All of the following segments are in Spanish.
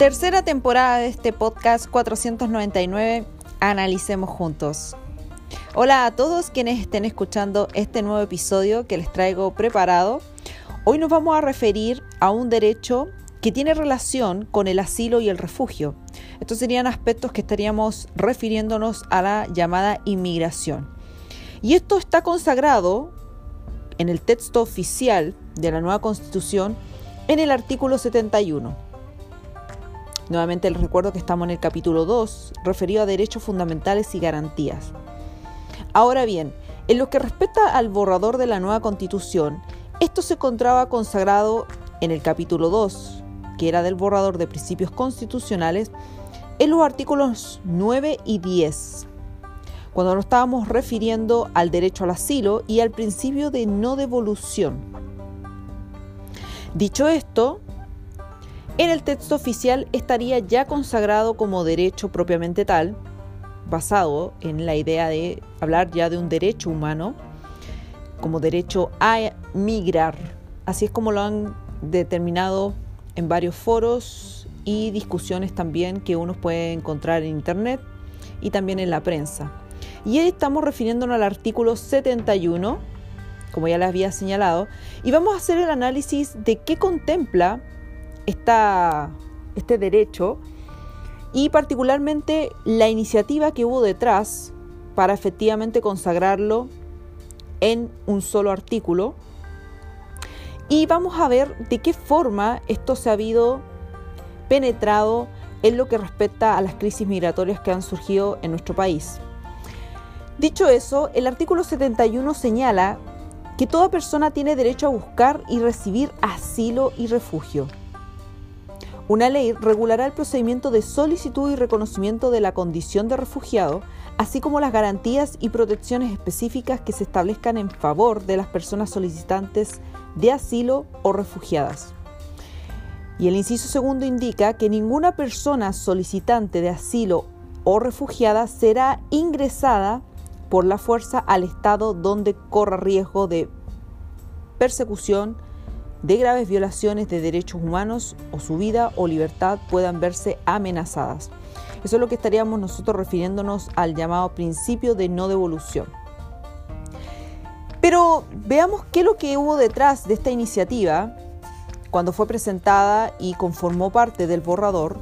Tercera temporada de este podcast 499, Analicemos Juntos. Hola a todos quienes estén escuchando este nuevo episodio que les traigo preparado. Hoy nos vamos a referir a un derecho que tiene relación con el asilo y el refugio. Estos serían aspectos que estaríamos refiriéndonos a la llamada inmigración. Y esto está consagrado en el texto oficial de la nueva constitución en el artículo 71. Nuevamente les recuerdo que estamos en el capítulo 2, referido a derechos fundamentales y garantías. Ahora bien, en lo que respecta al borrador de la nueva constitución, esto se encontraba consagrado en el capítulo 2, que era del borrador de principios constitucionales, en los artículos 9 y 10, cuando nos estábamos refiriendo al derecho al asilo y al principio de no devolución. Dicho esto, en el texto oficial estaría ya consagrado como derecho propiamente tal, basado en la idea de hablar ya de un derecho humano, como derecho a migrar. Así es como lo han determinado en varios foros y discusiones también que uno puede encontrar en internet y también en la prensa. Y estamos refiriéndonos al artículo 71, como ya les había señalado, y vamos a hacer el análisis de qué contempla esta, este derecho y particularmente la iniciativa que hubo detrás para efectivamente consagrarlo en un solo artículo y vamos a ver de qué forma esto se ha habido penetrado en lo que respecta a las crisis migratorias que han surgido en nuestro país. Dicho eso, el artículo 71 señala que toda persona tiene derecho a buscar y recibir asilo y refugio. Una ley regulará el procedimiento de solicitud y reconocimiento de la condición de refugiado, así como las garantías y protecciones específicas que se establezcan en favor de las personas solicitantes de asilo o refugiadas. Y el inciso segundo indica que ninguna persona solicitante de asilo o refugiada será ingresada por la fuerza al estado donde corra riesgo de persecución, de graves violaciones de derechos humanos o su vida o libertad puedan verse amenazadas. Eso es lo que estaríamos nosotros refiriéndonos al llamado principio de no devolución. Pero veamos qué es lo que hubo detrás de esta iniciativa cuando fue presentada y conformó parte del borrador.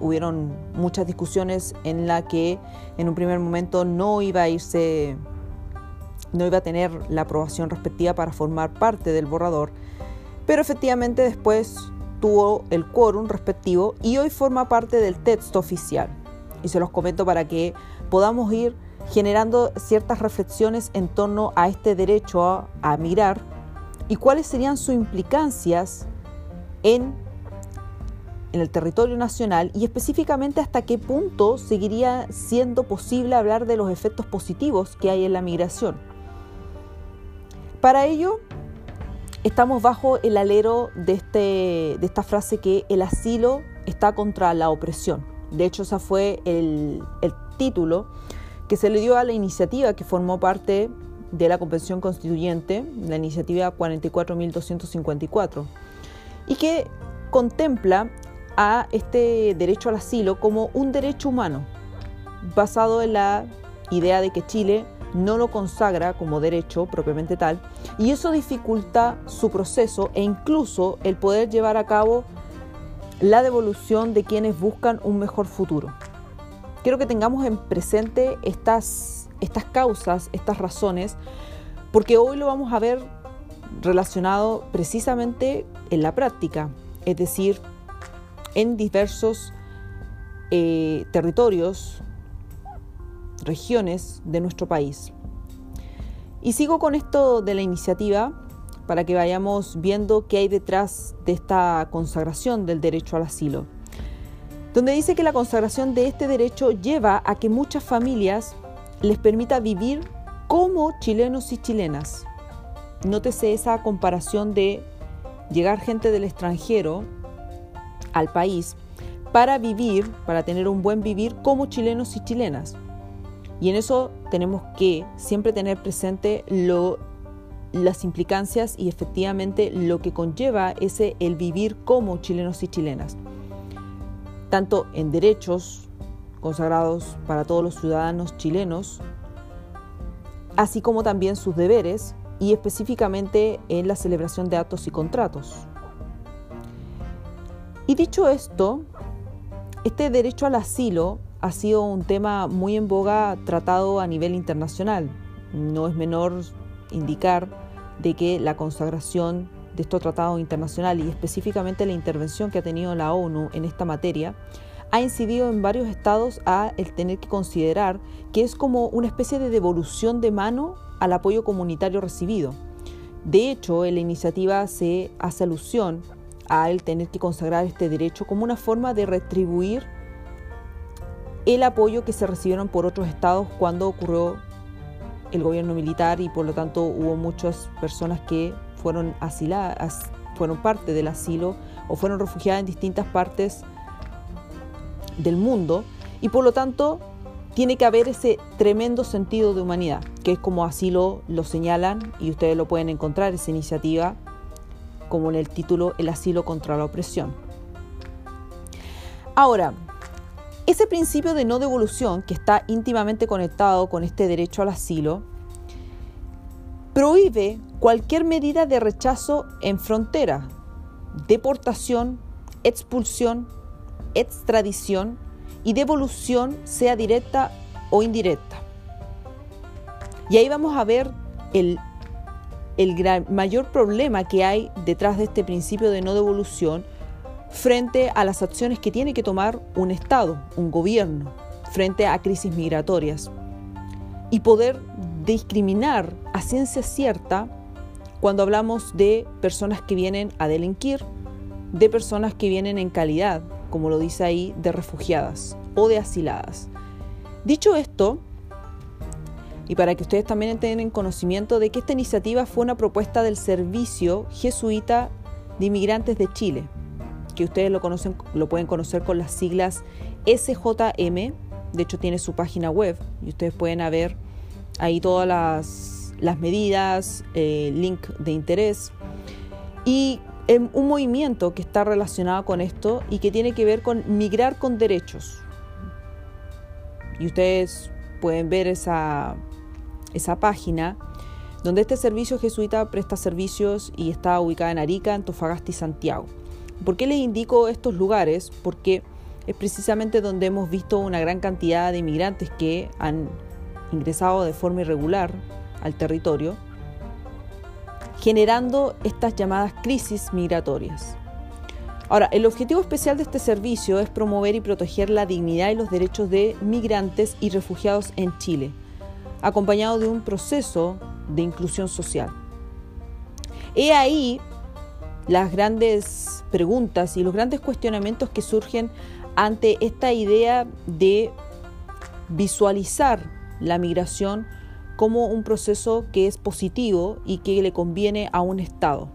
Hubieron muchas discusiones en la que en un primer momento no iba a irse, no iba a tener la aprobación respectiva para formar parte del borrador, pero efectivamente después tuvo el quórum respectivo y hoy forma parte del texto oficial. Y se los comento para que podamos ir generando ciertas reflexiones en torno a este derecho a, a migrar y cuáles serían sus implicancias en, en el territorio nacional y específicamente hasta qué punto seguiría siendo posible hablar de los efectos positivos que hay en la migración. Para ello, estamos bajo el alero de, este, de esta frase que el asilo está contra la opresión. De hecho, ese fue el, el título que se le dio a la iniciativa que formó parte de la Convención Constituyente, la iniciativa 44.254, y que contempla a este derecho al asilo como un derecho humano, basado en la idea de que Chile no lo consagra como derecho propiamente tal, y eso dificulta su proceso e incluso el poder llevar a cabo la devolución de quienes buscan un mejor futuro. Quiero que tengamos en presente estas, estas causas, estas razones, porque hoy lo vamos a ver relacionado precisamente en la práctica, es decir, en diversos eh, territorios, regiones de nuestro país. Y sigo con esto de la iniciativa para que vayamos viendo qué hay detrás de esta consagración del derecho al asilo donde dice que la consagración de este derecho lleva a que muchas familias les permita vivir como chilenos y chilenas. Nótese esa comparación de llegar gente del extranjero al país para vivir, para tener un buen vivir como chilenos y chilenas. Y en eso tenemos que siempre tener presente lo, las implicancias y efectivamente lo que conlleva ese el vivir como chilenos y chilenas. tanto en derechos consagrados para todos los ciudadanos chilenos, así como también sus deberes y específicamente en la celebración de actos y contratos. Y dicho esto, este derecho al asilo ha sido un tema muy en boga tratado a nivel internacional. No es menor indicar de que la consagración de estos tratados internacionales y específicamente la intervención que ha tenido la ONU en esta materia ha incidido en varios estados a el tener que considerar que es como una especie de devolución de mano al apoyo comunitario recibido. De hecho, en la iniciativa se hace alusión a el tener que consagrar este derecho como una forma de retribuir el apoyo que se recibieron por otros estados cuando ocurrió el gobierno militar y por lo tanto hubo muchas personas que fueron asiladas, fueron parte del asilo o fueron refugiadas en distintas partes del mundo y por lo tanto tiene que haber ese tremendo sentido de humanidad, que es como así lo, lo señalan y ustedes lo pueden encontrar, esa iniciativa, como en el título El asilo contra la opresión. Ahora, ese principio de no devolución, que está íntimamente conectado con este derecho al asilo, prohíbe cualquier medida de rechazo en frontera, deportación, expulsión, extradición y devolución, sea directa o indirecta. Y ahí vamos a ver el, el mayor problema que hay detrás de este principio de no devolución frente a las acciones que tiene que tomar un Estado, un gobierno, frente a crisis migratorias. Y poder discriminar a ciencia cierta cuando hablamos de personas que vienen a delinquir, de personas que vienen en calidad, como lo dice ahí, de refugiadas o de asiladas. Dicho esto, y para que ustedes también tengan conocimiento de que esta iniciativa fue una propuesta del Servicio Jesuita de Inmigrantes de Chile, que ustedes lo conocen, lo pueden conocer con las siglas SJM, de hecho tiene su página web y ustedes pueden ver ahí todas las, las medidas, eh, link de interés y un movimiento que está relacionado con esto y que tiene que ver con migrar con derechos. Y ustedes pueden ver esa, esa página donde este servicio jesuita presta servicios y está ubicada en Arica, Antofagasta y Santiago. ¿Por qué les indico estos lugares? Porque es precisamente donde hemos visto una gran cantidad de inmigrantes que han ingresado de forma irregular al territorio, generando estas llamadas crisis migratorias. Ahora, el objetivo especial de este servicio es promover y proteger la dignidad y los derechos de migrantes y refugiados en Chile, acompañado de un proceso de inclusión social. He ahí las grandes preguntas y los grandes cuestionamientos que surgen ante esta idea de visualizar la migración como un proceso que es positivo y que le conviene a un Estado.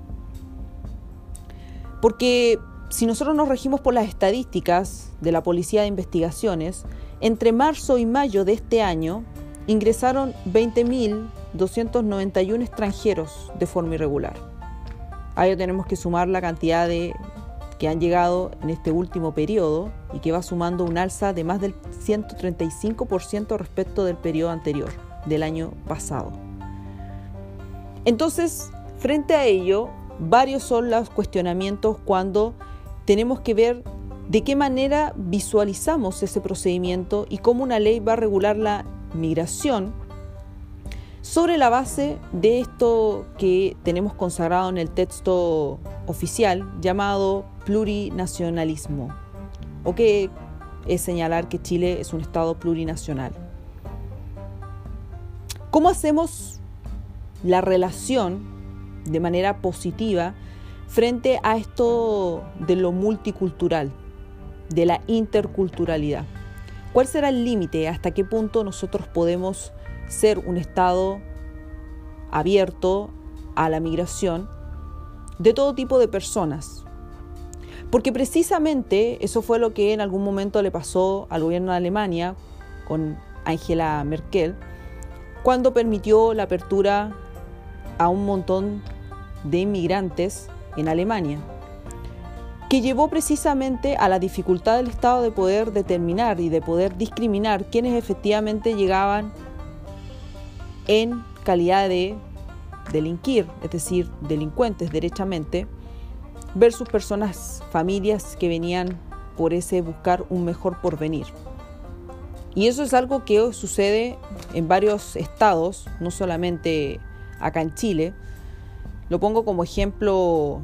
Porque si nosotros nos regimos por las estadísticas de la Policía de Investigaciones, entre marzo y mayo de este año ingresaron 20.291 extranjeros de forma irregular. A ello tenemos que sumar la cantidad de que han llegado en este último periodo y que va sumando un alza de más del 135% respecto del periodo anterior, del año pasado. Entonces, frente a ello, varios son los cuestionamientos cuando tenemos que ver de qué manera visualizamos ese procedimiento y cómo una ley va a regular la migración sobre la base de esto que tenemos consagrado en el texto oficial llamado plurinacionalismo, o que es señalar que Chile es un Estado plurinacional. ¿Cómo hacemos la relación de manera positiva frente a esto de lo multicultural, de la interculturalidad? ¿Cuál será el límite? ¿Hasta qué punto nosotros podemos ser un Estado abierto a la migración de todo tipo de personas. Porque precisamente eso fue lo que en algún momento le pasó al gobierno de Alemania con Angela Merkel, cuando permitió la apertura a un montón de inmigrantes en Alemania. que llevó precisamente a la dificultad del Estado de poder determinar y de poder discriminar quienes efectivamente llegaban en calidad de delinquir, es decir, delincuentes derechamente, versus personas, familias que venían por ese buscar un mejor porvenir. Y eso es algo que sucede en varios estados, no solamente acá en Chile. Lo pongo como ejemplo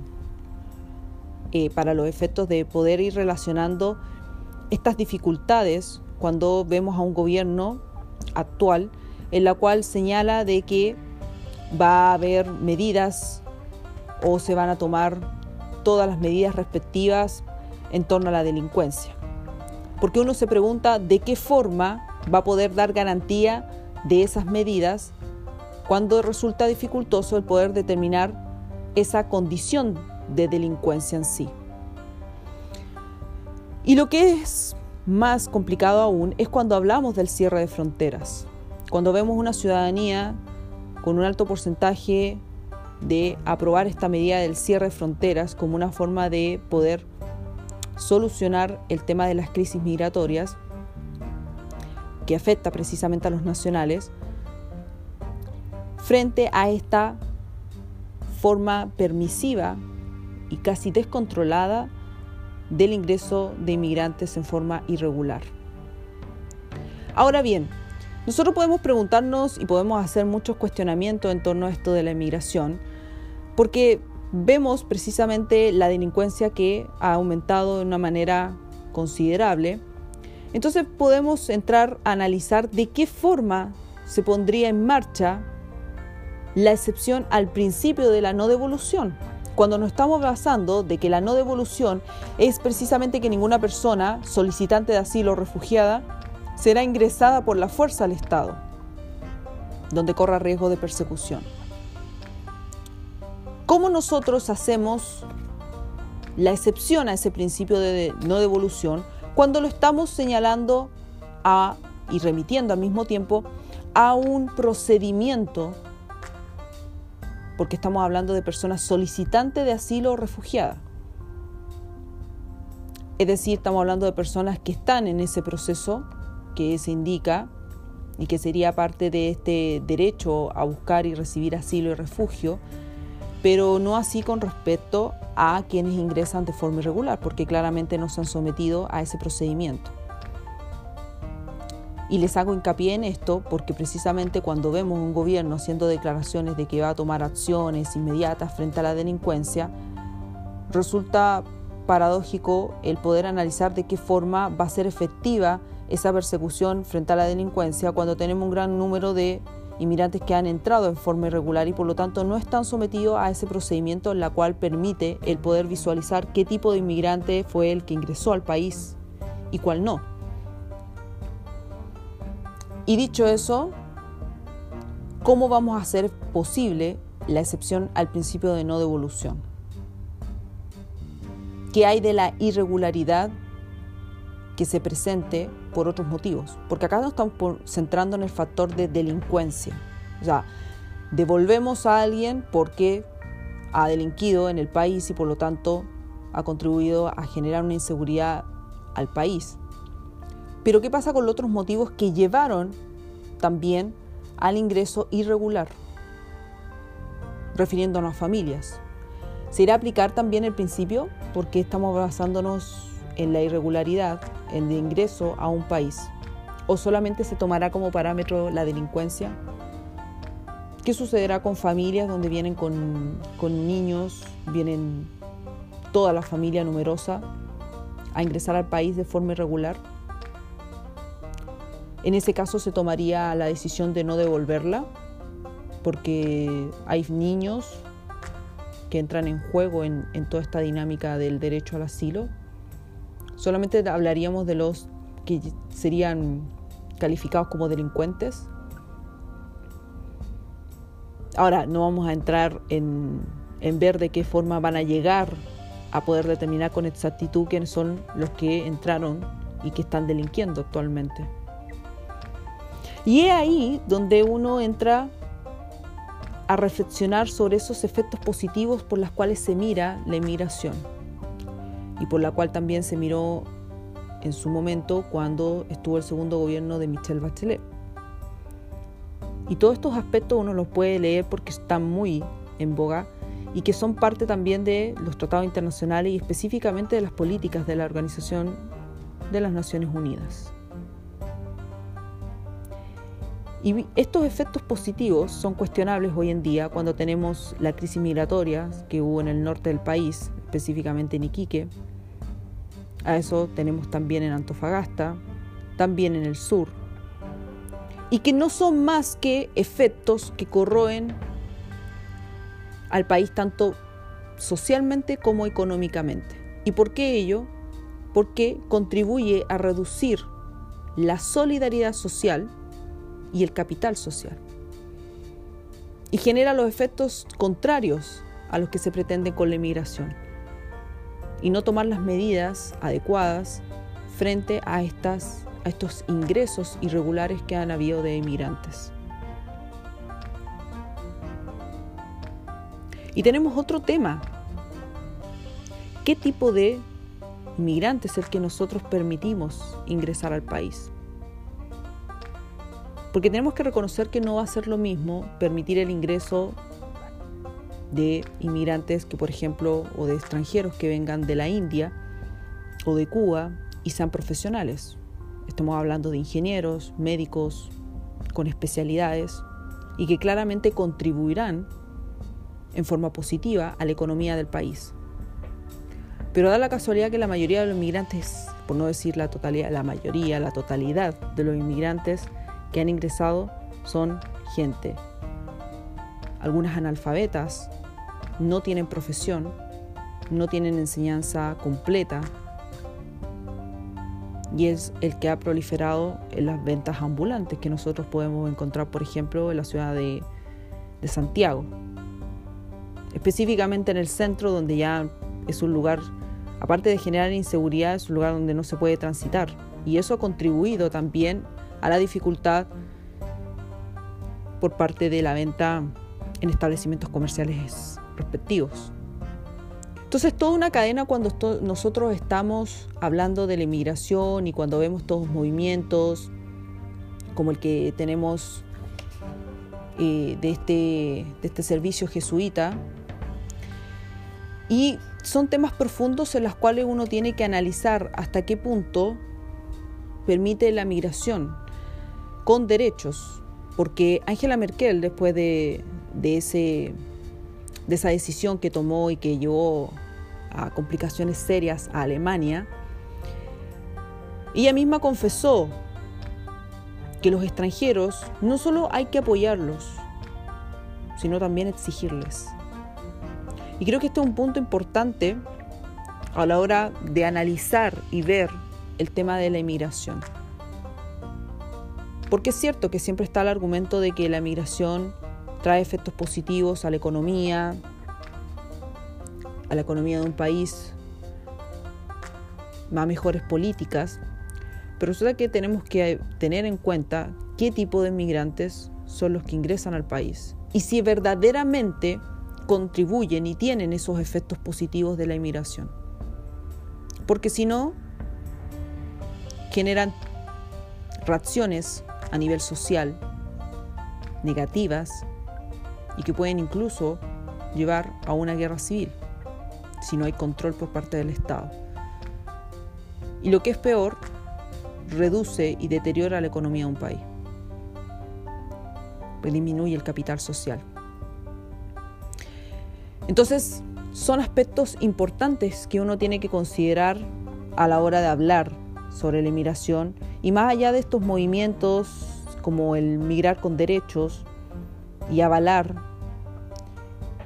eh, para los efectos de poder ir relacionando estas dificultades cuando vemos a un gobierno actual en la cual señala de que va a haber medidas o se van a tomar todas las medidas respectivas en torno a la delincuencia. Porque uno se pregunta de qué forma va a poder dar garantía de esas medidas cuando resulta dificultoso el poder determinar esa condición de delincuencia en sí. Y lo que es más complicado aún es cuando hablamos del cierre de fronteras, cuando vemos una ciudadanía con un alto porcentaje de aprobar esta medida del cierre de fronteras como una forma de poder solucionar el tema de las crisis migratorias que afecta precisamente a los nacionales, frente a esta forma permisiva y casi descontrolada del ingreso de inmigrantes en forma irregular. Ahora bien, nosotros podemos preguntarnos y podemos hacer muchos cuestionamientos en torno a esto de la inmigración, porque vemos precisamente la delincuencia que ha aumentado de una manera considerable. Entonces podemos entrar a analizar de qué forma se pondría en marcha la excepción al principio de la no devolución cuando nos estamos basando de que la no devolución es precisamente que ninguna persona solicitante de asilo o refugiada será ingresada por la fuerza al Estado, donde corra riesgo de persecución. ¿Cómo nosotros hacemos la excepción a ese principio de no devolución cuando lo estamos señalando a, y remitiendo al mismo tiempo a un procedimiento porque estamos hablando de personas solicitantes de asilo o refugiadas. Es decir, estamos hablando de personas que están en ese proceso que se indica y que sería parte de este derecho a buscar y recibir asilo y refugio, pero no así con respecto a quienes ingresan de forma irregular, porque claramente no se han sometido a ese procedimiento. Y les hago hincapié en esto porque precisamente cuando vemos un gobierno haciendo declaraciones de que va a tomar acciones inmediatas frente a la delincuencia, resulta paradójico el poder analizar de qué forma va a ser efectiva esa persecución frente a la delincuencia cuando tenemos un gran número de inmigrantes que han entrado en forma irregular y por lo tanto no están sometidos a ese procedimiento en la cual permite el poder visualizar qué tipo de inmigrante fue el que ingresó al país y cuál no. Y dicho eso, ¿cómo vamos a hacer posible la excepción al principio de no devolución? ¿Qué hay de la irregularidad que se presente por otros motivos? Porque acá nos estamos centrando en el factor de delincuencia. O sea, devolvemos a alguien porque ha delinquido en el país y por lo tanto ha contribuido a generar una inseguridad al país. Pero ¿qué pasa con los otros motivos que llevaron también al ingreso irregular? Refiriéndonos a familias. ¿Se irá a aplicar también el principio? Porque estamos basándonos en la irregularidad, el ingreso a un país. ¿O solamente se tomará como parámetro la delincuencia? ¿Qué sucederá con familias donde vienen con, con niños, vienen toda la familia numerosa a ingresar al país de forma irregular? En ese caso se tomaría la decisión de no devolverla porque hay niños que entran en juego en, toda esta dinámica del derecho al asilo. Solamente hablaríamos de los que serían calificados como delincuentes. Ahora, no vamos a entrar en, en ver de qué forma van a llegar a poder determinar con exactitud quiénes son los que entraron y que están delinquiendo actualmente. Y es ahí donde uno entra a reflexionar sobre esos efectos positivos por los cuales se mira la inmigración. Y por la cual también se miró en su momento cuando estuvo el segundo gobierno de Michelle Bachelet. Y todos estos aspectos uno los puede leer porque están muy en boga y que son parte también de los tratados internacionales y específicamente de las políticas de la Organización de las Naciones Unidas. Y estos efectos positivos son cuestionables hoy en día cuando tenemos la crisis migratoria que hubo en el norte del país, específicamente en Iquique. A eso tenemos también en Antofagasta, también en el sur. Y que no son más que efectos que corroen al país tanto socialmente como económicamente. ¿Y por qué ello? Porque contribuye a reducir la solidaridad social y el capital social. Y genera los efectos contrarios a los que se pretenden con la inmigración. Y no tomar las medidas adecuadas frente a, estas, a estos ingresos irregulares que han habido de inmigrantes. Y tenemos otro tema. ¿Qué tipo de inmigrante es el que nosotros permitimos ingresar al país? Porque tenemos que reconocer que no va a ser lo mismo permitir el ingreso de inmigrantes que, por ejemplo, o de extranjeros que vengan de la India o de Cuba y sean profesionales. Estamos hablando de ingenieros, médicos con especialidades y que claramente contribuirán en forma positiva a la economía del país. Pero da la casualidad que la mayoría de los inmigrantes, por no decir la totalidad, la mayoría, la totalidad de los inmigrantes que han ingresado son gente. Algunas analfabetas, no tienen profesión, no tienen enseñanza completa y es el que ha proliferado en las ventas ambulantes que nosotros podemos encontrar, por ejemplo, en la ciudad de, Santiago específicamente en el centro donde ya es un lugar, aparte de generar inseguridad, es un lugar donde no se puede transitar. Y eso ha contribuido también a la dificultad por parte de la venta en establecimientos comerciales respectivos. Entonces, toda una cadena cuando nosotros estamos hablando de la inmigración y cuando vemos todos los movimientos como el que tenemos eh, de, este, de este servicio jesuita, y son temas profundos en los cuales uno tiene que analizar hasta qué punto permite la migración con derechos, porque Angela Merkel, después de, ese, de esa decisión que tomó y que llevó a complicaciones serias a Alemania, ella misma confesó que los extranjeros no solo hay que apoyarlos, sino también exigirles. Y creo que este es un punto importante a la hora de analizar y ver el tema de la inmigración. Porque es cierto que siempre está el argumento de que la migración trae efectos positivos a la economía, a la economía de un país, más mejores políticas, pero resulta que tenemos que tener en cuenta qué tipo de inmigrantes son los que ingresan al país y si verdaderamente contribuyen y tienen esos efectos positivos de la inmigración. Porque si no, generan reacciones a nivel social negativas y que pueden incluso llevar a una guerra civil si no hay control por parte del Estado. Y lo que es peor, reduce y deteriora la economía de un país. Disminuye el capital social. Entonces, son aspectos importantes que uno tiene que considerar a la hora de hablar sobre la inmigración y más allá de estos movimientos como el migrar con derechos y avalar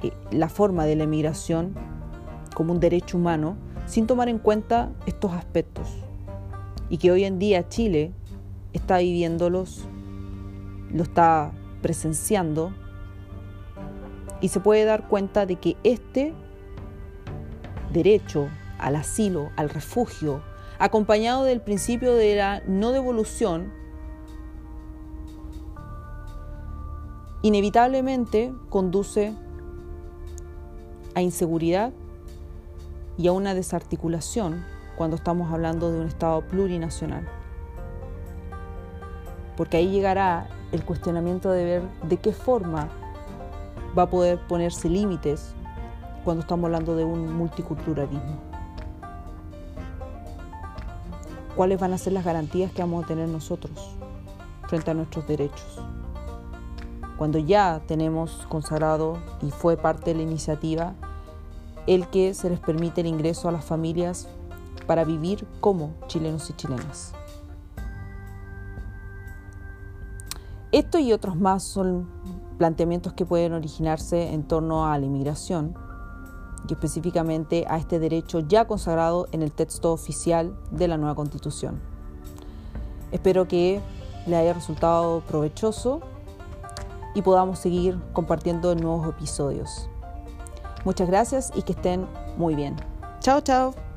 eh, la forma de la inmigración como un derecho humano sin tomar en cuenta estos aspectos. Y que hoy en día Chile está viviéndolos, lo está presenciando y se puede dar cuenta de que este derecho al asilo, al refugio, acompañado del principio de la no devolución, inevitablemente conduce a inseguridad y a una desarticulación cuando estamos hablando de un Estado plurinacional. Porque ahí llegará el cuestionamiento de ver de qué forma va a poder ponerse límites cuando estamos hablando de un multiculturalismo. ¿Cuáles van a ser las garantías que vamos a tener nosotros frente a nuestros derechos? Cuando ya tenemos consagrado y fue parte de la iniciativa el que se les permite el ingreso a las familias para vivir como chilenos y chilenas. Esto y otros más son planteamientos que pueden originarse en torno a la inmigración y específicamente a este derecho ya consagrado en el texto oficial de la nueva constitución. Espero que le haya resultado provechoso y podamos seguir compartiendo nuevos episodios. Muchas gracias y que estén muy bien. Chao, chao.